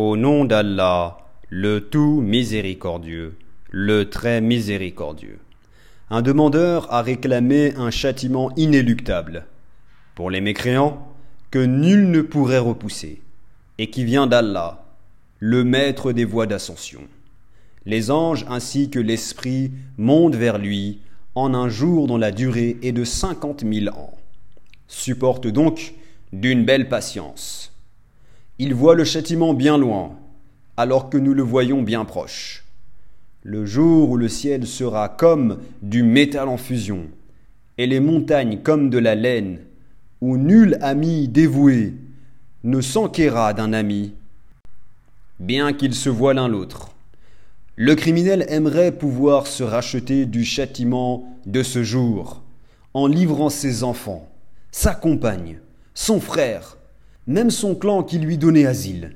Au nom d'Allah, le tout miséricordieux, le très miséricordieux. Un demandeur a réclamé un châtiment inéluctable pour les mécréants que nul ne pourrait repousser, et qui vient d'Allah, le maître des voies d'ascension. Les anges ainsi que l'Esprit montent vers lui en un jour dont la durée est de cinquante mille ans. Supporte donc d'une belle patience. Il voit le châtiment bien loin, alors que nous le voyons bien proche. Le jour où le ciel sera comme du métal en fusion, et les montagnes comme de la laine, où nul ami dévoué ne s'enquérera d'un ami, bien qu'ils se voient l'un l'autre. Le criminel aimerait pouvoir se racheter du châtiment de ce jour, en livrant ses enfants, sa compagne, son frère, même son clan qui lui donnait asile,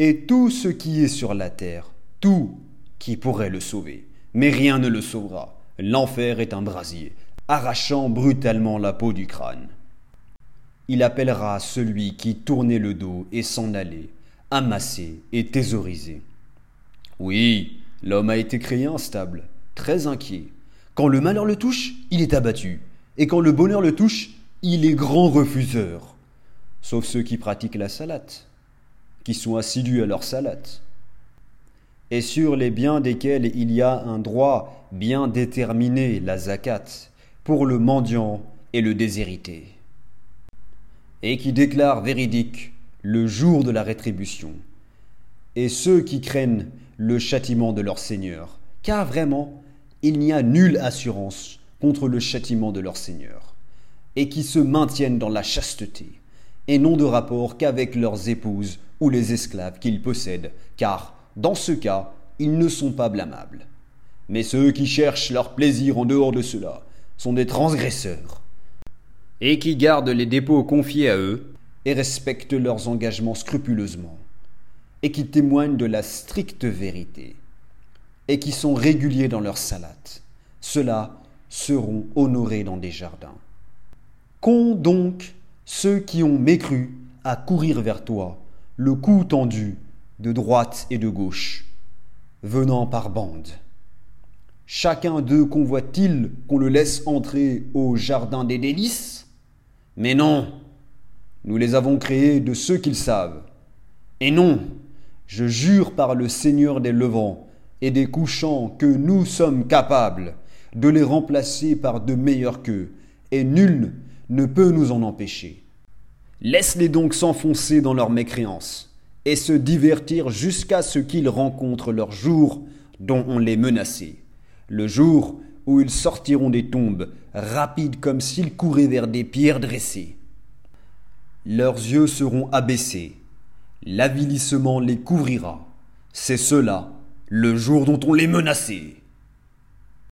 et tout ce qui est sur la terre, tout qui pourrait le sauver. Mais rien ne le sauvera. L'enfer est un brasier, arrachant brutalement la peau du crâne. Il appellera celui qui tournait le dos et s'en allait, amassé et thésaurisé. Oui, l'homme a été créé instable, très inquiet. Quand le malheur le touche, il est abattu, et quand le bonheur le touche, il est grand refuseur. Sauf ceux qui pratiquent la salade, qui sont assidus à leur salade, et sur les biens desquels il y a un droit bien déterminé, la zakat, pour le mendiant et le déshérité, et qui déclarent véridique le jour de la rétribution, et ceux qui craignent le châtiment de leur Seigneur, car vraiment, il n'y a nulle assurance contre le châtiment de leur Seigneur, et qui se maintiennent dans la chasteté, et n'ont de rapport qu'avec leurs épouses ou les esclaves qu'ils possèdent, car, dans ce cas, ils ne sont pas blâmables. Mais ceux qui cherchent leur plaisir en dehors de cela sont des transgresseurs, et qui gardent les dépôts confiés à eux, et respectent leurs engagements scrupuleusement, et qui témoignent de la stricte vérité, et qui sont réguliers dans leurs salates. Ceux-là seront honorés dans des jardins. Qu'ont donc ceux qui ont mécru à courir vers toi, le cou tendu, de droite et de gauche, venant par bande Chacun d'eux convoite-t-il qu'on le laisse entrer au jardin des délices? Mais non, nous les avons créés de ceux qu'ils savent. Et non, je jure par le Seigneur des levants et des couchants que nous sommes capables de les remplacer par de meilleurs qu'eux, et nul ne peut nous en empêcher. Laisse-les donc s'enfoncer dans leur mécréance, et se divertir jusqu'à ce qu'ils rencontrent leur jour dont on les menaçait, le jour où ils sortiront des tombes, rapides comme s'ils couraient vers des pierres dressées. Leurs yeux seront abaissés, l'avilissement les couvrira. C'est cela, le jour dont on les menaçait.